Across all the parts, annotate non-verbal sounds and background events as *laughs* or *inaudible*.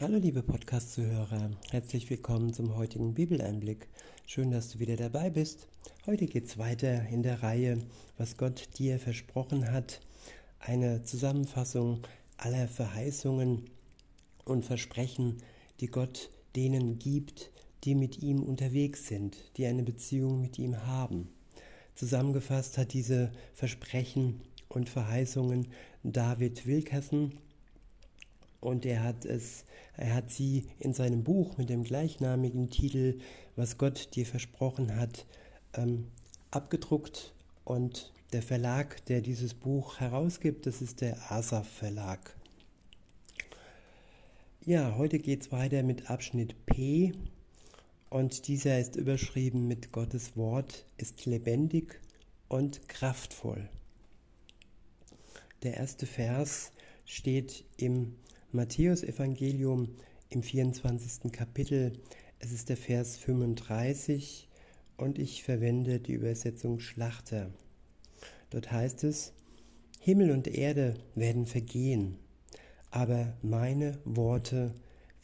Hallo liebe Podcast-Zuhörer, herzlich willkommen zum heutigen Bibeleinblick. Schön, dass du wieder dabei bist. Heute geht es weiter in der Reihe, was Gott dir versprochen hat. Eine Zusammenfassung aller Verheißungen und Versprechen, die Gott denen gibt, die mit ihm unterwegs sind, die eine Beziehung mit ihm haben. Zusammengefasst hat diese Versprechen und Verheißungen David Wilkerson und er hat es, er hat sie in seinem Buch mit dem gleichnamigen Titel, was Gott dir versprochen hat, ähm, abgedruckt und der Verlag, der dieses Buch herausgibt, das ist der Asaf Verlag. Ja, heute geht es weiter mit Abschnitt P und dieser ist überschrieben mit Gottes Wort ist lebendig und kraftvoll. Der erste Vers steht im Matthäus Evangelium im 24. Kapitel. Es ist der Vers 35 und ich verwende die Übersetzung Schlachter. Dort heißt es, Himmel und Erde werden vergehen, aber meine Worte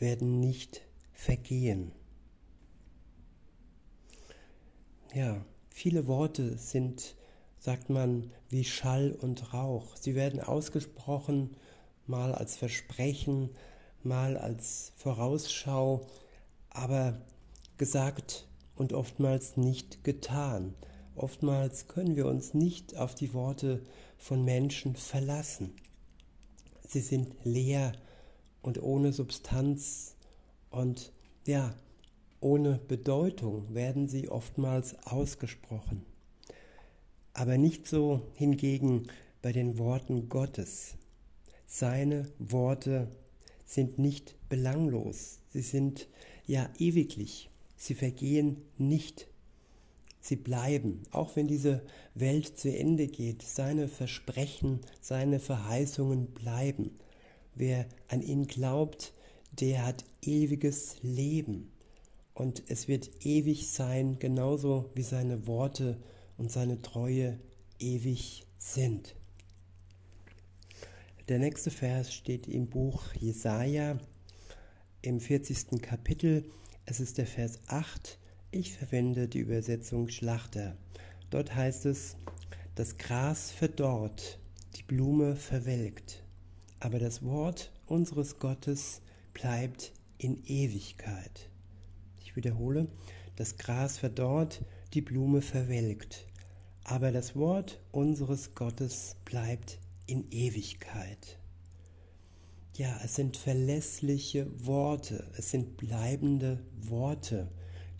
werden nicht vergehen. Ja, viele Worte sind, sagt man, wie Schall und Rauch. Sie werden ausgesprochen mal als Versprechen, mal als Vorausschau, aber gesagt und oftmals nicht getan. Oftmals können wir uns nicht auf die Worte von Menschen verlassen. Sie sind leer und ohne Substanz und ja, ohne Bedeutung werden sie oftmals ausgesprochen. Aber nicht so hingegen bei den Worten Gottes. Seine Worte sind nicht belanglos, sie sind ja ewiglich, sie vergehen nicht, sie bleiben, auch wenn diese Welt zu Ende geht, seine Versprechen, seine Verheißungen bleiben. Wer an ihn glaubt, der hat ewiges Leben. Und es wird ewig sein, genauso wie seine Worte und seine Treue ewig sind. Der nächste Vers steht im Buch Jesaja im 40. Kapitel. Es ist der Vers 8. Ich verwende die Übersetzung Schlachter. Dort heißt es, das Gras verdorrt, die Blume verwelkt, aber das Wort unseres Gottes bleibt in Ewigkeit. Ich wiederhole, das Gras verdorrt, die Blume verwelkt, aber das Wort unseres Gottes bleibt in Ewigkeit. Ja, es sind verlässliche Worte, es sind bleibende Worte,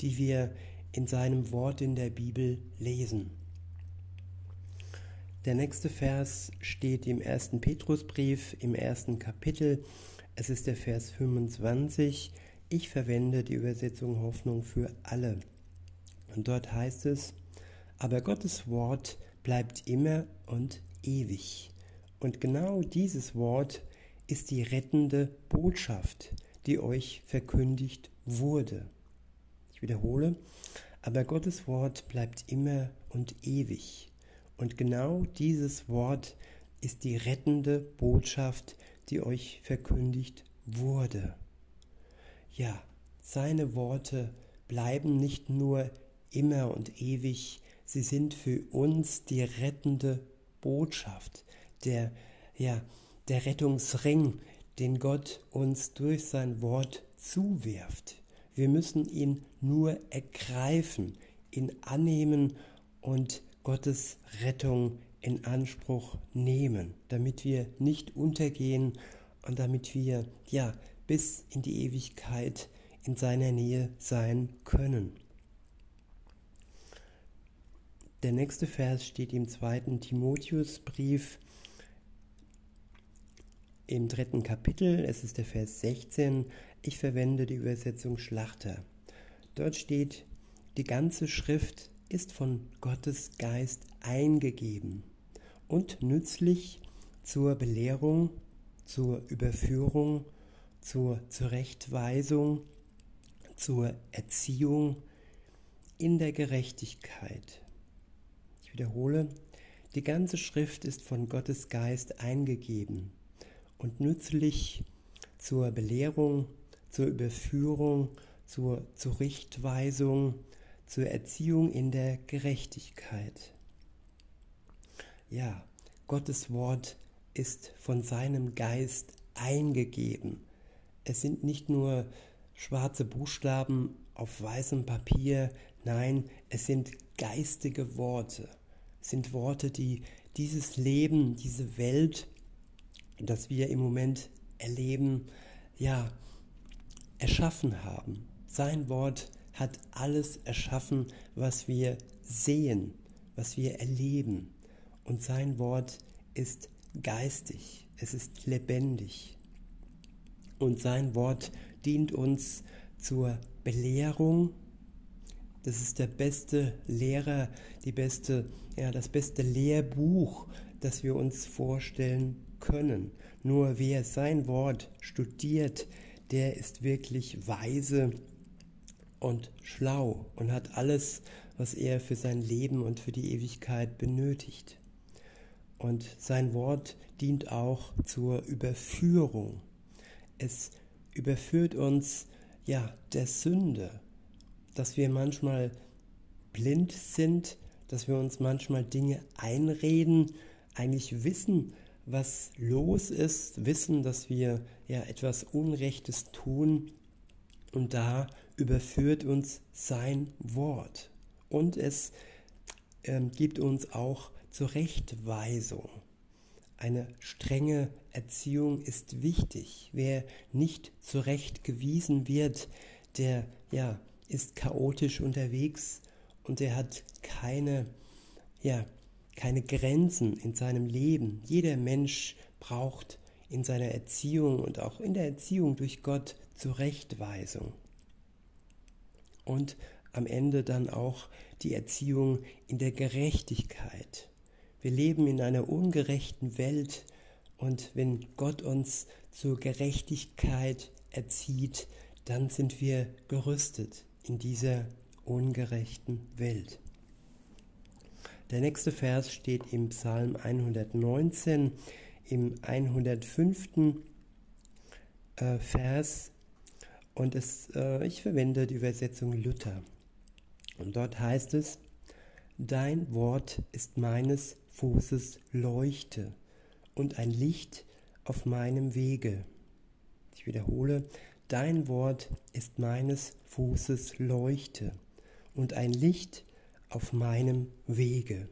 die wir in seinem Wort in der Bibel lesen. Der nächste Vers steht im ersten Petrusbrief im ersten Kapitel. Es ist der Vers 25. Ich verwende die Übersetzung Hoffnung für alle. Und dort heißt es, aber Gottes Wort bleibt immer und ewig. Und genau dieses Wort ist die rettende Botschaft, die euch verkündigt wurde. Ich wiederhole, aber Gottes Wort bleibt immer und ewig. Und genau dieses Wort ist die rettende Botschaft, die euch verkündigt wurde. Ja, seine Worte bleiben nicht nur immer und ewig, sie sind für uns die rettende Botschaft der, ja, der Rettungsring, den Gott uns durch sein Wort zuwirft. Wir müssen ihn nur ergreifen, ihn annehmen und Gottes Rettung in Anspruch nehmen, damit wir nicht untergehen und damit wir ja bis in die Ewigkeit in seiner Nähe sein können. Der nächste Vers steht im zweiten Timotheusbrief im dritten Kapitel, es ist der Vers 16, ich verwende die Übersetzung Schlachter. Dort steht, die ganze Schrift ist von Gottes Geist eingegeben und nützlich zur Belehrung, zur Überführung, zur Zurechtweisung, zur Erziehung in der Gerechtigkeit. Ich wiederhole, die ganze Schrift ist von Gottes Geist eingegeben und nützlich zur Belehrung, zur Überführung, zur Zurechtweisung, zur Erziehung in der Gerechtigkeit. Ja, Gottes Wort ist von seinem Geist eingegeben. Es sind nicht nur schwarze Buchstaben auf weißem Papier, nein, es sind geistige Worte. Es sind Worte, die dieses Leben, diese Welt, das wir im Moment erleben, ja, erschaffen haben. Sein Wort hat alles erschaffen, was wir sehen, was wir erleben. Und sein Wort ist geistig, es ist lebendig. Und sein Wort dient uns zur Belehrung. Das ist der beste Lehrer, die beste, ja, das beste Lehrbuch, das wir uns vorstellen können. Nur wer sein Wort studiert, der ist wirklich weise und schlau und hat alles, was er für sein Leben und für die Ewigkeit benötigt. Und sein Wort dient auch zur Überführung. Es überführt uns ja der Sünde, dass wir manchmal blind sind, dass wir uns manchmal Dinge einreden, eigentlich wissen, was los ist, wissen, dass wir ja etwas Unrechtes tun und da überführt uns sein Wort und es äh, gibt uns auch Zurechtweisung. Eine strenge Erziehung ist wichtig. Wer nicht zurechtgewiesen wird, der ja, ist chaotisch unterwegs und der hat keine, ja, keine Grenzen in seinem Leben. Jeder Mensch braucht in seiner Erziehung und auch in der Erziehung durch Gott Zurechtweisung. Und am Ende dann auch die Erziehung in der Gerechtigkeit. Wir leben in einer ungerechten Welt und wenn Gott uns zur Gerechtigkeit erzieht, dann sind wir gerüstet in dieser ungerechten Welt. Der nächste Vers steht im Psalm 119, im 105. Äh, Vers und es, äh, ich verwende die Übersetzung Luther. Und dort heißt es, Dein Wort ist meines Fußes Leuchte und ein Licht auf meinem Wege. Ich wiederhole, dein Wort ist meines Fußes Leuchte und ein Licht auf meinem Wege.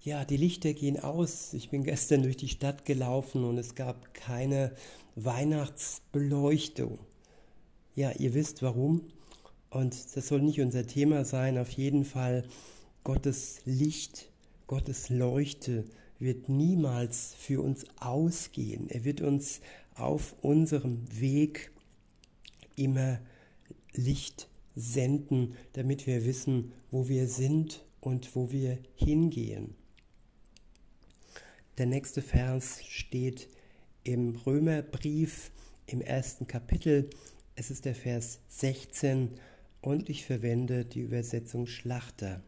Ja, die Lichter gehen aus. Ich bin *laughs* gestern durch die Stadt gelaufen und es gab keine Weihnachtsbeleuchtung. Ja, ihr wisst warum. Und das soll nicht unser Thema sein. Auf jeden Fall Gottes Licht Gottes Leuchte wird niemals für uns ausgehen. Er wird uns auf unserem Weg immer Licht senden, damit wir wissen, wo wir sind und wo wir hingehen. Der nächste Vers steht im Römerbrief im ersten Kapitel. Es ist der Vers 16 und ich verwende die Übersetzung Schlachter.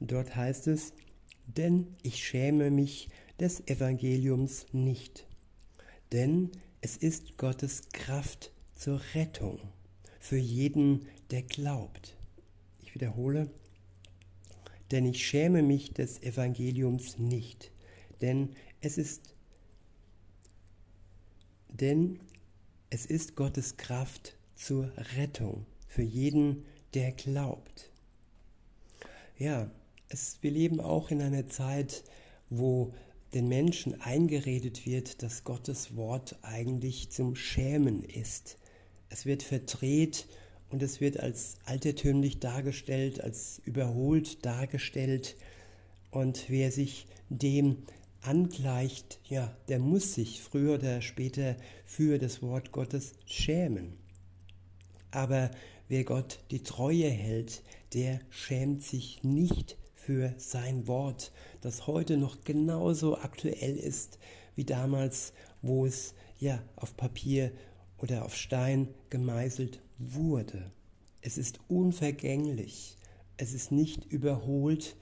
Dort heißt es, denn ich schäme mich des Evangeliums nicht. Denn es ist Gottes Kraft zur Rettung für jeden, der glaubt. Ich wiederhole, denn ich schäme mich des Evangeliums nicht, denn es ist denn es ist Gottes Kraft zur Rettung für jeden, der glaubt. Ja, es, wir leben auch in einer Zeit, wo den Menschen eingeredet wird, dass Gottes Wort eigentlich zum Schämen ist. Es wird verdreht und es wird als altertümlich dargestellt, als überholt dargestellt. Und wer sich dem angleicht, ja, der muss sich früher oder später für das Wort Gottes schämen. Aber wer Gott die Treue hält, der schämt sich nicht für sein Wort, das heute noch genauso aktuell ist wie damals, wo es ja auf Papier oder auf Stein gemeißelt wurde. Es ist unvergänglich, es ist nicht überholt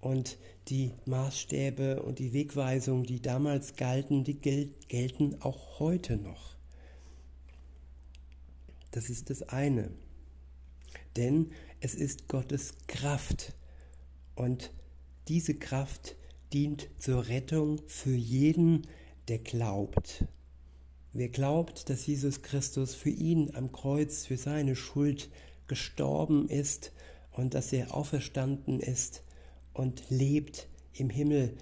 und die Maßstäbe und die Wegweisungen, die damals galten, die gel gelten auch heute noch. Das ist das eine. Denn es ist Gottes Kraft. Und diese Kraft dient zur Rettung für jeden, der glaubt. Wer glaubt, dass Jesus Christus für ihn am Kreuz, für seine Schuld gestorben ist und dass er auferstanden ist und lebt im Himmel,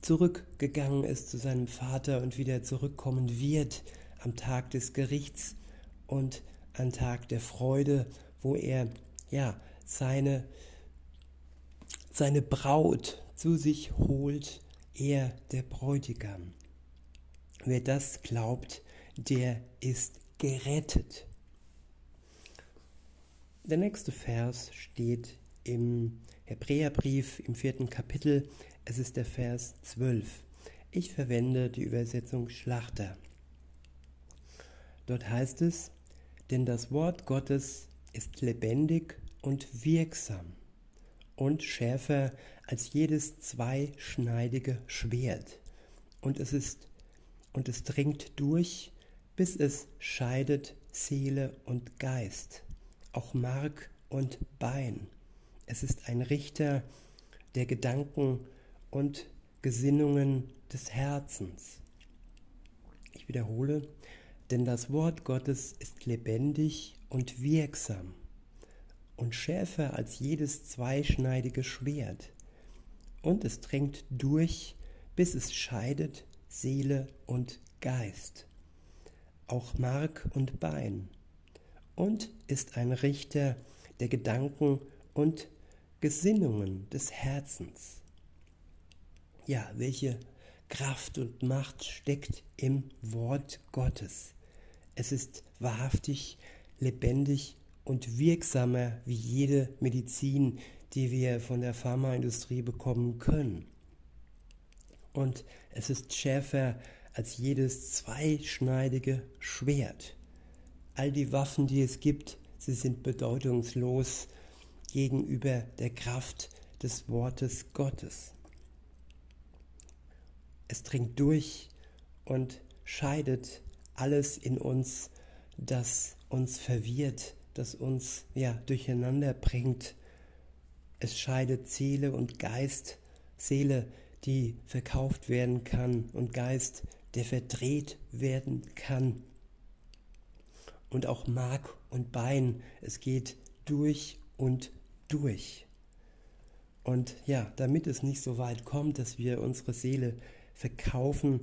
zurückgegangen ist zu seinem Vater und wieder zurückkommen wird am Tag des Gerichts und am Tag der Freude, wo er ja seine seine Braut zu sich holt, er der Bräutigam. Wer das glaubt, der ist gerettet. Der nächste Vers steht im Hebräerbrief im vierten Kapitel. Es ist der Vers 12. Ich verwende die Übersetzung Schlachter. Dort heißt es, denn das Wort Gottes ist lebendig und wirksam und schärfer als jedes zweischneidige Schwert. Und es ist und es dringt durch, bis es scheidet Seele und Geist, auch Mark und Bein. Es ist ein Richter der Gedanken und Gesinnungen des Herzens. Ich wiederhole, denn das Wort Gottes ist lebendig und wirksam und schärfer als jedes zweischneidige Schwert. Und es drängt durch, bis es scheidet Seele und Geist, auch Mark und Bein, und ist ein Richter der Gedanken und Gesinnungen des Herzens. Ja, welche Kraft und Macht steckt im Wort Gottes. Es ist wahrhaftig, lebendig und wirksamer wie jede Medizin, die wir von der Pharmaindustrie bekommen können. Und es ist schärfer als jedes zweischneidige Schwert. All die Waffen, die es gibt, sie sind bedeutungslos gegenüber der Kraft des Wortes Gottes. Es dringt durch und scheidet alles in uns, das uns verwirrt, das uns ja durcheinander bringt. Es scheidet Seele und Geist, Seele, die verkauft werden kann und Geist, der verdreht werden kann. Und auch Mark und Bein, es geht durch und durch. Und ja, damit es nicht so weit kommt, dass wir unsere Seele verkaufen,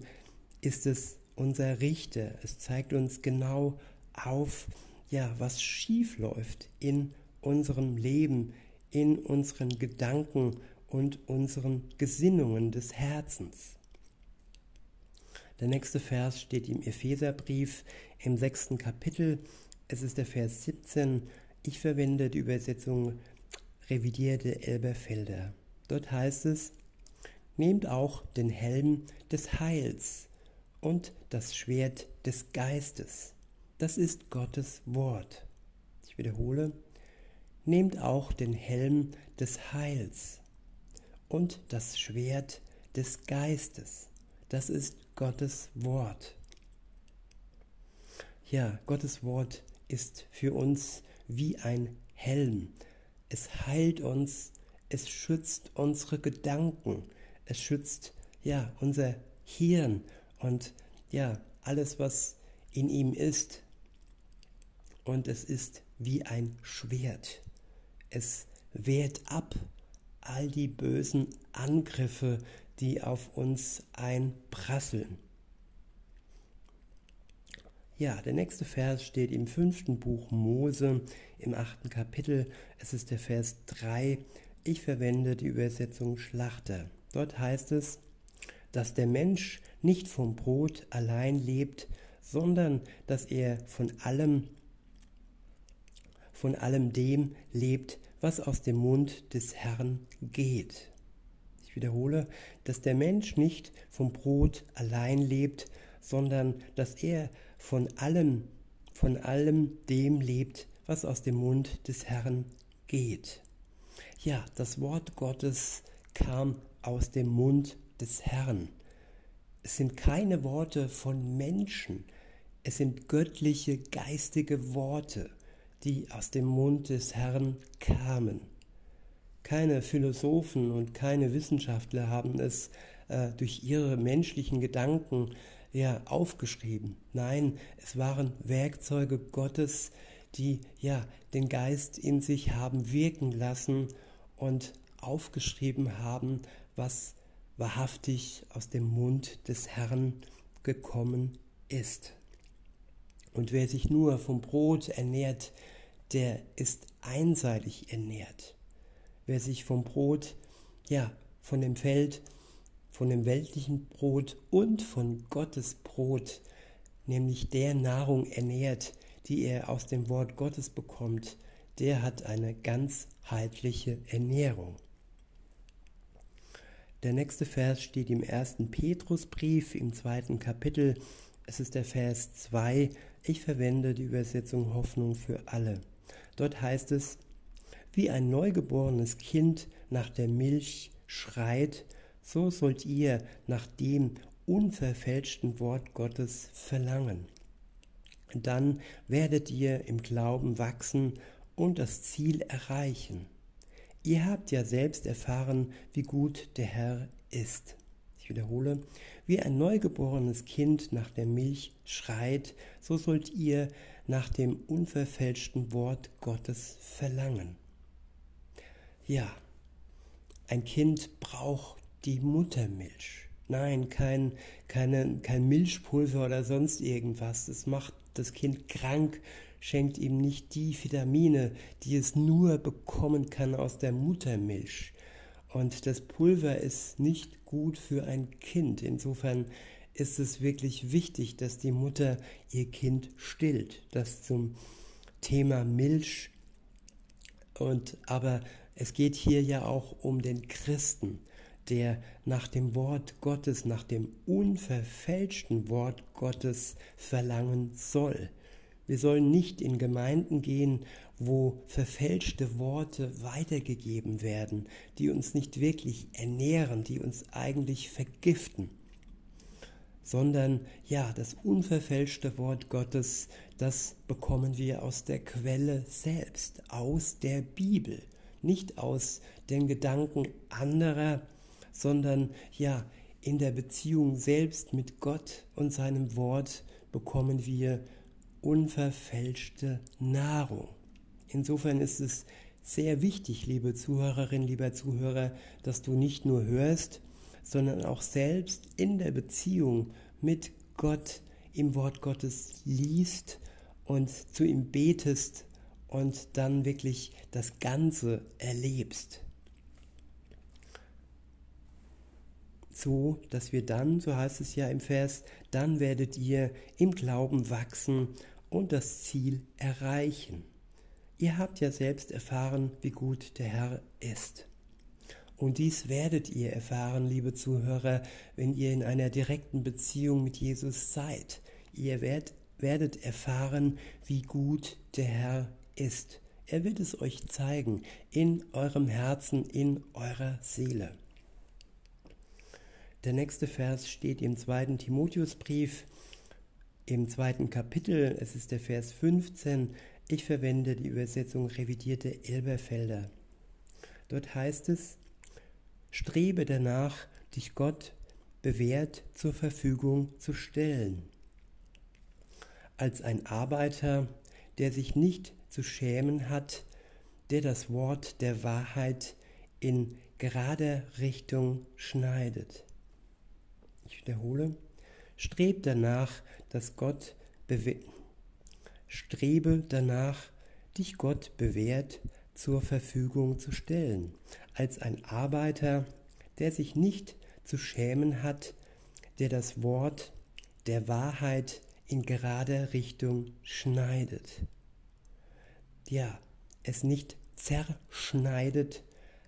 ist es unser Richter. Es zeigt uns genau auf, ja, was schief läuft in unserem Leben, in unseren Gedanken und unseren Gesinnungen des Herzens. Der nächste Vers steht im Epheserbrief im sechsten Kapitel. Es ist der Vers 17. Ich verwende die Übersetzung revidierte Elberfelder. Dort heißt es, Nehmt auch den Helm des Heils und das Schwert des Geistes das ist Gottes Wort. Ich wiederhole, nehmt auch den Helm des Heils und das Schwert des Geistes. Das ist Gottes Wort. Ja, Gottes Wort ist für uns wie ein Helm. Es heilt uns, es schützt unsere Gedanken, es schützt ja unser Hirn und ja alles, was in ihm ist, und es ist wie ein Schwert. Es wehrt ab all die bösen Angriffe, die auf uns einprasseln. Ja, der nächste Vers steht im fünften Buch Mose im achten Kapitel. Es ist der Vers 3. Ich verwende die Übersetzung Schlachter. Dort heißt es, dass der Mensch nicht vom Brot allein lebt, sondern dass er von allem von allem dem lebt, was aus dem Mund des Herrn geht. Ich wiederhole, dass der Mensch nicht vom Brot allein lebt, sondern dass er von allem, von allem dem lebt, was aus dem Mund des Herrn geht. Ja, das Wort Gottes kam aus dem Mund des Herrn. Es sind keine Worte von Menschen. Es sind göttliche, geistige Worte, die aus dem Mund des Herrn kamen. Keine Philosophen und keine Wissenschaftler haben es äh, durch ihre menschlichen Gedanken ja aufgeschrieben. Nein, es waren Werkzeuge Gottes, die ja den Geist in sich haben wirken lassen und aufgeschrieben haben, was wahrhaftig aus dem Mund des Herrn gekommen ist. Und wer sich nur vom Brot ernährt, der ist einseitig ernährt. Wer sich vom Brot, ja, von dem Feld, von dem weltlichen Brot und von Gottes Brot, nämlich der Nahrung ernährt, die er aus dem Wort Gottes bekommt, der hat eine ganzheitliche Ernährung. Der nächste Vers steht im ersten Petrusbrief im zweiten Kapitel. Es ist der Vers 2. Ich verwende die Übersetzung Hoffnung für alle. Dort heißt es, wie ein neugeborenes Kind nach der Milch schreit, so sollt ihr nach dem unverfälschten Wort Gottes verlangen. Dann werdet ihr im Glauben wachsen und das Ziel erreichen. Ihr habt ja selbst erfahren, wie gut der Herr ist. Ich wiederhole, wie ein neugeborenes Kind nach der Milch schreit, so sollt ihr nach dem unverfälschten Wort Gottes verlangen. Ja, ein Kind braucht die Muttermilch. Nein, kein, keine, kein Milchpulver oder sonst irgendwas. Das macht das Kind krank, schenkt ihm nicht die Vitamine, die es nur bekommen kann aus der Muttermilch. Und das Pulver ist nicht gut für ein Kind. Insofern ist es wirklich wichtig, dass die Mutter ihr Kind stillt. Das zum Thema Milch. Und aber es geht hier ja auch um den Christen, der nach dem Wort Gottes, nach dem unverfälschten Wort Gottes verlangen soll. Wir sollen nicht in Gemeinden gehen, wo verfälschte Worte weitergegeben werden, die uns nicht wirklich ernähren, die uns eigentlich vergiften, sondern ja, das unverfälschte Wort Gottes, das bekommen wir aus der Quelle selbst, aus der Bibel, nicht aus den Gedanken anderer, sondern ja, in der Beziehung selbst mit Gott und seinem Wort bekommen wir unverfälschte Nahrung. Insofern ist es sehr wichtig, liebe Zuhörerin, lieber Zuhörer, dass du nicht nur hörst, sondern auch selbst in der Beziehung mit Gott im Wort Gottes liest und zu ihm betest und dann wirklich das Ganze erlebst. So, dass wir dann, so heißt es ja im Vers, dann werdet ihr im Glauben wachsen und das Ziel erreichen. Ihr habt ja selbst erfahren, wie gut der Herr ist. Und dies werdet ihr erfahren, liebe Zuhörer, wenn ihr in einer direkten Beziehung mit Jesus seid. Ihr werdet, werdet erfahren, wie gut der Herr ist. Er wird es euch zeigen in eurem Herzen, in eurer Seele. Der nächste Vers steht im zweiten Timotheusbrief, im zweiten Kapitel, es ist der Vers 15, ich verwende die Übersetzung revidierte Elberfelder. Dort heißt es, strebe danach, dich Gott bewährt zur Verfügung zu stellen. Als ein Arbeiter, der sich nicht zu schämen hat, der das Wort der Wahrheit in gerader Richtung schneidet. Ich wiederhole, strebt danach, dass Gott strebe danach, dich Gott bewährt zur Verfügung zu stellen, als ein Arbeiter, der sich nicht zu schämen hat, der das Wort der Wahrheit in gerader Richtung schneidet. Ja, es nicht zerschneidet,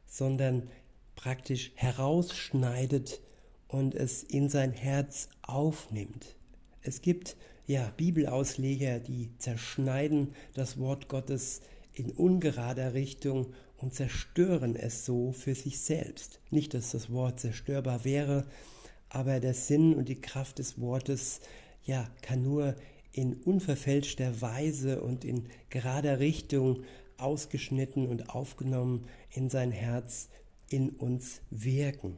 sondern praktisch herausschneidet und es in sein Herz aufnimmt. Es gibt ja Bibelausleger, die zerschneiden das Wort Gottes in ungerader Richtung und zerstören es so für sich selbst. Nicht, dass das Wort zerstörbar wäre, aber der Sinn und die Kraft des Wortes ja kann nur in unverfälschter Weise und in gerader Richtung ausgeschnitten und aufgenommen in sein Herz in uns wirken.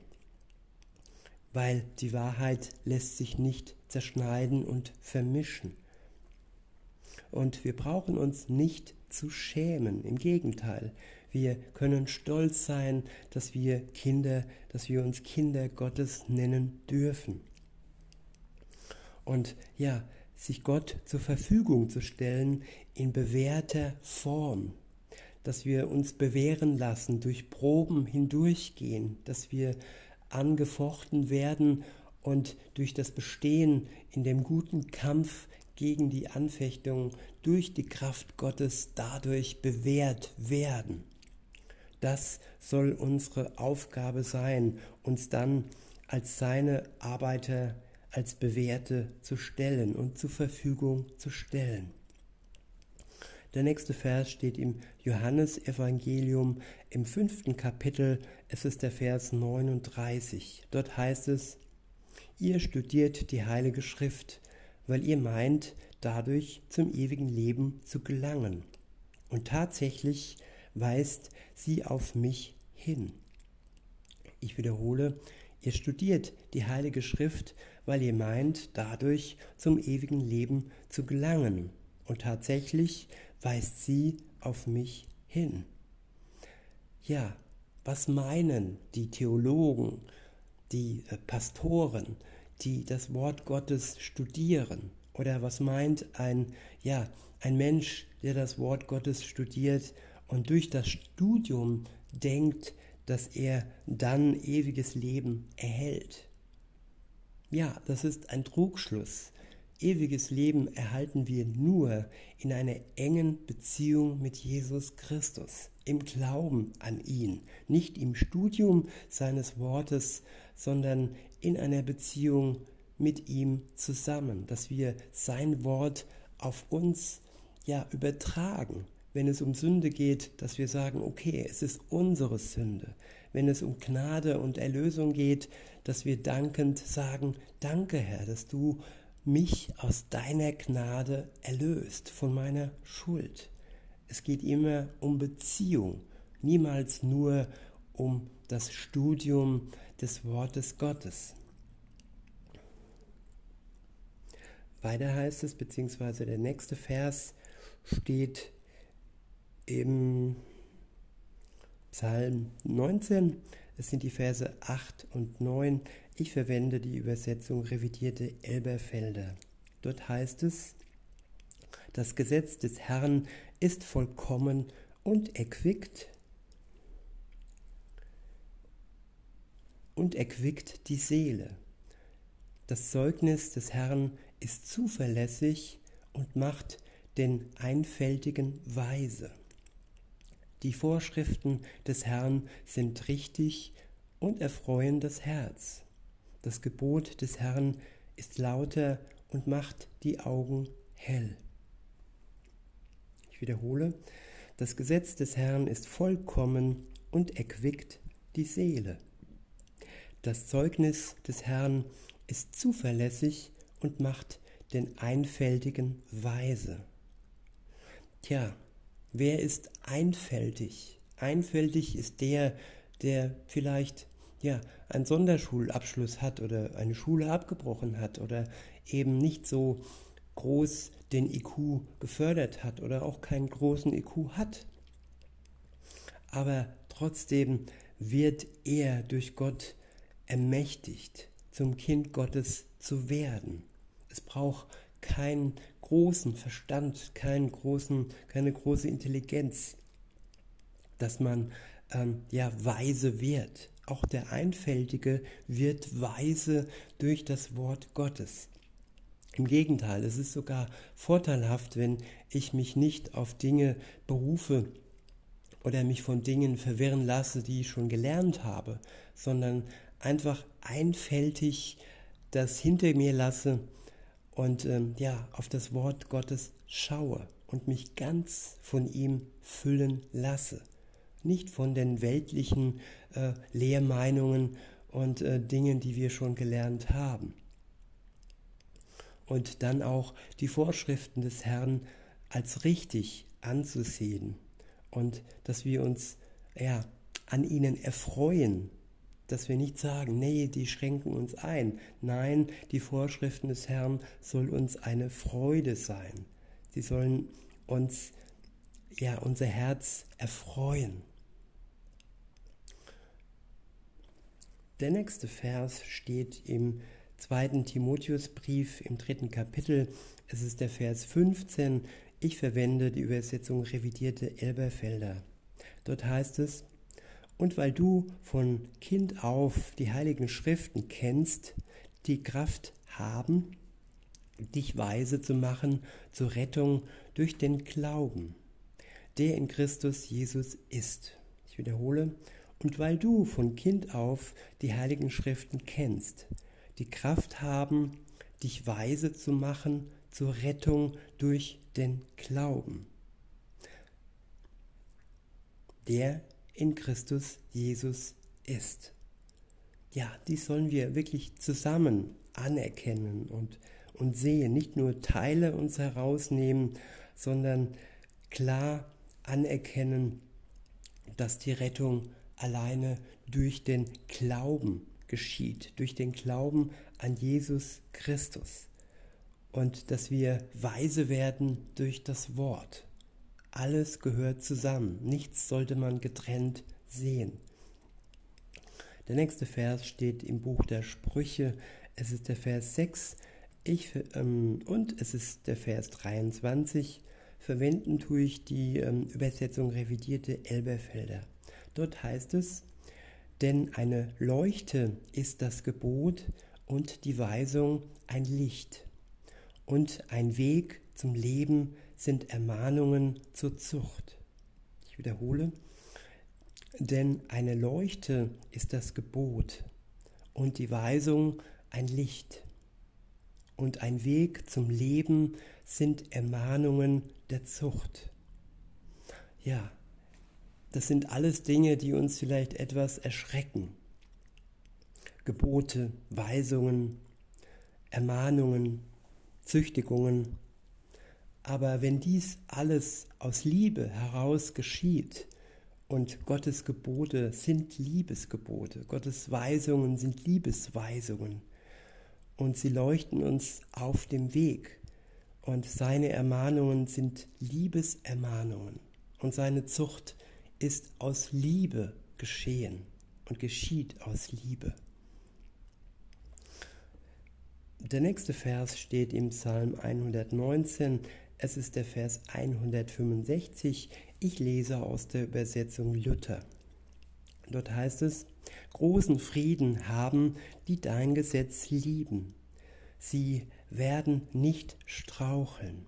Weil die Wahrheit lässt sich nicht zerschneiden und vermischen. Und wir brauchen uns nicht zu schämen. Im Gegenteil, wir können stolz sein, dass wir Kinder, dass wir uns Kinder Gottes nennen dürfen. Und ja, sich Gott zur Verfügung zu stellen in bewährter Form, dass wir uns bewähren lassen, durch Proben hindurchgehen, dass wir angefochten werden und durch das Bestehen in dem guten Kampf gegen die Anfechtung durch die Kraft Gottes dadurch bewährt werden. Das soll unsere Aufgabe sein, uns dann als seine Arbeiter, als Bewährte zu stellen und zur Verfügung zu stellen. Der nächste Vers steht im Johannesevangelium im fünften Kapitel. Es ist der Vers 39. Dort heißt es, ihr studiert die Heilige Schrift, weil ihr meint, dadurch zum ewigen Leben zu gelangen. Und tatsächlich weist sie auf mich hin. Ich wiederhole, ihr studiert die Heilige Schrift, weil ihr meint, dadurch zum ewigen Leben zu gelangen. Und tatsächlich weist sie auf mich hin. Ja, was meinen die Theologen, die äh, Pastoren, die das Wort Gottes studieren? Oder was meint ein, ja, ein Mensch, der das Wort Gottes studiert und durch das Studium denkt, dass er dann ewiges Leben erhält. Ja, das ist ein Trugschluss. Ewiges Leben erhalten wir nur in einer engen Beziehung mit Jesus Christus, im Glauben an ihn, nicht im Studium seines Wortes, sondern in einer Beziehung mit ihm zusammen, dass wir sein Wort auf uns ja übertragen, wenn es um Sünde geht, dass wir sagen, okay, es ist unsere Sünde. Wenn es um Gnade und Erlösung geht, dass wir dankend sagen, danke Herr, dass du mich aus deiner Gnade erlöst von meiner Schuld. Es geht immer um Beziehung, niemals nur um das Studium des Wortes Gottes. Weiter heißt es, beziehungsweise der nächste Vers steht im Psalm 19. Es sind die Verse 8 und 9. Ich verwende die Übersetzung revidierte Elberfelder. Dort heißt es, das Gesetz des Herrn ist vollkommen und erquickt und erquickt die Seele. Das Zeugnis des Herrn ist zuverlässig und macht den Einfältigen weise. Die Vorschriften des Herrn sind richtig und erfreuen das Herz. Das Gebot des Herrn ist lauter und macht die Augen hell. Ich wiederhole, das Gesetz des Herrn ist vollkommen und erquickt die Seele. Das Zeugnis des Herrn ist zuverlässig und macht den Einfältigen weise. Tja, wer ist einfältig? Einfältig ist der, der vielleicht ja, einen Sonderschulabschluss hat oder eine Schule abgebrochen hat oder eben nicht so groß den IQ gefördert hat oder auch keinen großen IQ hat. Aber trotzdem wird er durch Gott ermächtigt, zum Kind Gottes zu werden. Es braucht keinen großen Verstand, keinen großen, keine große Intelligenz, dass man ähm, ja weise wird. Auch der Einfältige wird weise durch das Wort Gottes. Im Gegenteil, es ist sogar vorteilhaft, wenn ich mich nicht auf Dinge berufe oder mich von Dingen verwirren lasse, die ich schon gelernt habe, sondern einfach einfältig das hinter mir lasse und ähm, ja, auf das Wort Gottes schaue und mich ganz von ihm füllen lasse. Nicht von den weltlichen äh, Lehrmeinungen und äh, Dingen, die wir schon gelernt haben. und dann auch die Vorschriften des Herrn als richtig anzusehen und dass wir uns ja, an ihnen erfreuen, dass wir nicht sagen, nee, die schränken uns ein. Nein, die Vorschriften des Herrn soll uns eine Freude sein. Sie sollen uns ja unser Herz erfreuen. Der nächste Vers steht im zweiten Timotheusbrief im dritten Kapitel. Es ist der Vers 15. Ich verwende die Übersetzung revidierte Elberfelder. Dort heißt es, und weil du von Kind auf die heiligen Schriften kennst, die Kraft haben, dich weise zu machen zur Rettung durch den Glauben, der in Christus Jesus ist. Ich wiederhole, und weil du von Kind auf die heiligen Schriften kennst, die Kraft haben, dich weise zu machen zur Rettung durch den Glauben, der in Christus Jesus ist. Ja, dies sollen wir wirklich zusammen anerkennen und, und sehen, nicht nur Teile uns herausnehmen, sondern klar anerkennen, dass die Rettung alleine durch den Glauben geschieht, durch den Glauben an Jesus Christus und dass wir weise werden durch das Wort. Alles gehört zusammen, nichts sollte man getrennt sehen. Der nächste Vers steht im Buch der Sprüche, es ist der Vers 6 ich, ähm, und es ist der Vers 23. Verwenden tue ich die ähm, Übersetzung revidierte Elberfelder. Dort heißt es, denn eine Leuchte ist das Gebot und die Weisung ein Licht. Und ein Weg zum Leben sind Ermahnungen zur Zucht. Ich wiederhole, denn eine Leuchte ist das Gebot und die Weisung ein Licht. Und ein Weg zum Leben sind Ermahnungen der Zucht. Ja, das sind alles Dinge, die uns vielleicht etwas erschrecken. Gebote, Weisungen, Ermahnungen, Züchtigungen. Aber wenn dies alles aus Liebe heraus geschieht, und Gottes Gebote sind Liebesgebote, Gottes Weisungen sind Liebesweisungen, und sie leuchten uns auf dem Weg, und seine Ermahnungen sind Liebesermahnungen, und seine Zucht ist aus Liebe geschehen und geschieht aus Liebe. Der nächste Vers steht im Psalm 119. Es ist der Vers 165. Ich lese aus der Übersetzung Luther. Dort heißt es, großen Frieden haben, die dein Gesetz lieben. Sie werden nicht straucheln.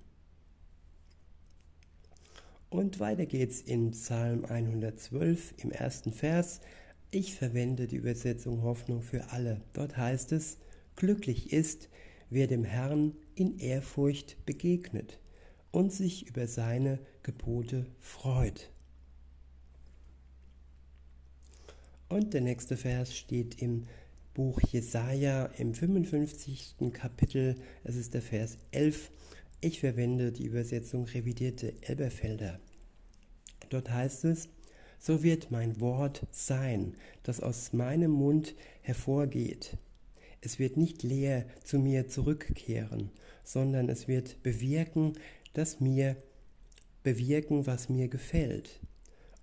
Und weiter geht's in Psalm 112 im ersten Vers. Ich verwende die Übersetzung Hoffnung für alle. Dort heißt es, glücklich ist, wer dem Herrn in Ehrfurcht begegnet und sich über seine Gebote freut. Und der nächste Vers steht im Buch Jesaja im 55. Kapitel, es ist der Vers 11. Ich verwende die Übersetzung revidierte Elberfelder. Dort heißt es, so wird mein Wort sein, das aus meinem Mund hervorgeht. Es wird nicht leer zu mir zurückkehren, sondern es wird bewirken, dass mir bewirken, was mir gefällt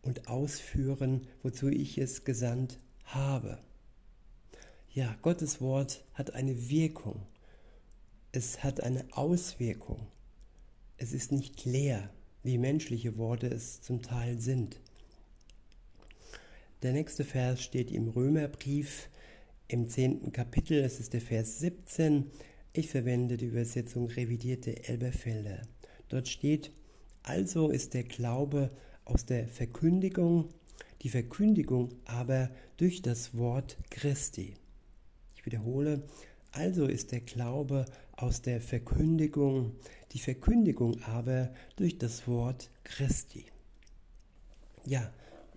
und ausführen, wozu ich es gesandt habe. Ja, Gottes Wort hat eine Wirkung es hat eine Auswirkung. Es ist nicht leer, wie menschliche Worte es zum Teil sind. Der nächste Vers steht im Römerbrief im zehnten Kapitel, es ist der Vers 17. Ich verwende die Übersetzung revidierte Elberfelder. Dort steht, also ist der Glaube aus der Verkündigung, die Verkündigung aber durch das Wort Christi. Ich wiederhole, also ist der Glaube aus der Verkündigung, die Verkündigung aber durch das Wort Christi. Ja,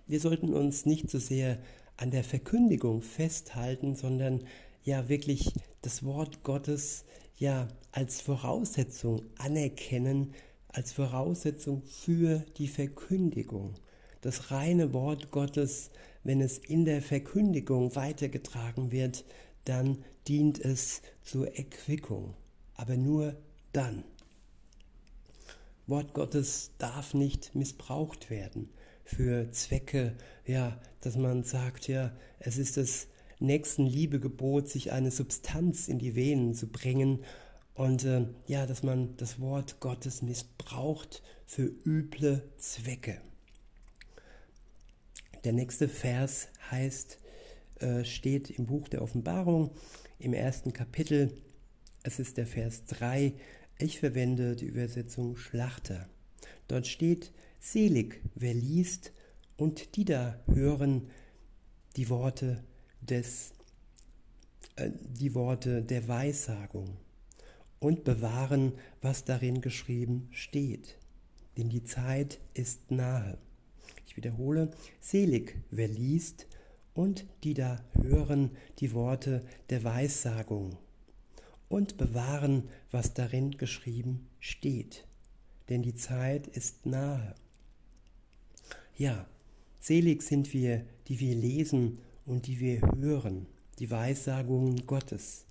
wir sollten uns nicht so sehr an der Verkündigung festhalten, sondern ja wirklich das Wort Gottes ja als Voraussetzung anerkennen, als Voraussetzung für die Verkündigung. Das reine Wort Gottes, wenn es in der Verkündigung weitergetragen wird, dann dient es zur Erquickung, aber nur dann. Wort Gottes darf nicht missbraucht werden für Zwecke, ja, dass man sagt, ja, es ist das nächsten Liebegebot, sich eine Substanz in die Venen zu bringen und äh, ja, dass man das Wort Gottes missbraucht für üble Zwecke. Der nächste Vers heißt, äh, steht im Buch der Offenbarung im ersten Kapitel. Es ist der Vers 3. Ich verwende die Übersetzung Schlachter. Dort steht, selig, wer liest und die da hören die Worte des, äh, die Worte der Weissagung und bewahren, was darin geschrieben steht. Denn die Zeit ist nahe. Ich wiederhole, selig, wer liest und die da hören die Worte der Weissagung und bewahren, was darin geschrieben steht. Denn die Zeit ist nahe. Ja, selig sind wir, die wir lesen und die wir hören, die Weissagungen Gottes.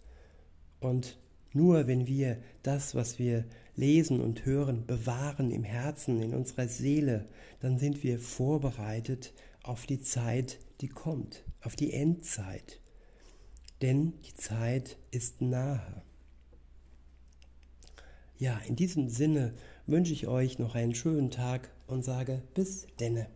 Und nur wenn wir das, was wir lesen und hören, bewahren im Herzen, in unserer Seele, dann sind wir vorbereitet auf die Zeit, die kommt, auf die Endzeit. Denn die Zeit ist nahe. Ja, in diesem Sinne wünsche ich euch noch einen schönen Tag und sage bis denne.